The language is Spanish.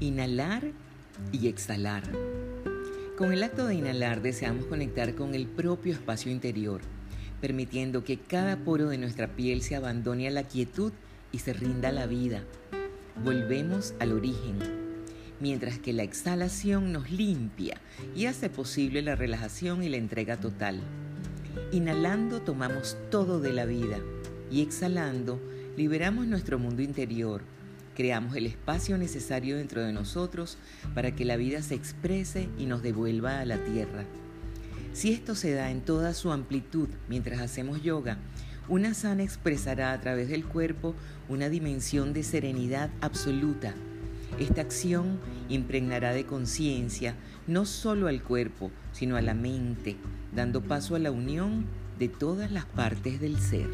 Inhalar y exhalar. Con el acto de inhalar deseamos conectar con el propio espacio interior, permitiendo que cada poro de nuestra piel se abandone a la quietud y se rinda a la vida. Volvemos al origen, mientras que la exhalación nos limpia y hace posible la relajación y la entrega total. Inhalando tomamos todo de la vida y exhalando liberamos nuestro mundo interior, creamos el espacio necesario dentro de nosotros para que la vida se exprese y nos devuelva a la tierra. Si esto se da en toda su amplitud mientras hacemos yoga, una sana expresará a través del cuerpo una dimensión de serenidad absoluta. Esta acción impregnará de conciencia no solo al cuerpo, sino a la mente, dando paso a la unión de todas las partes del ser.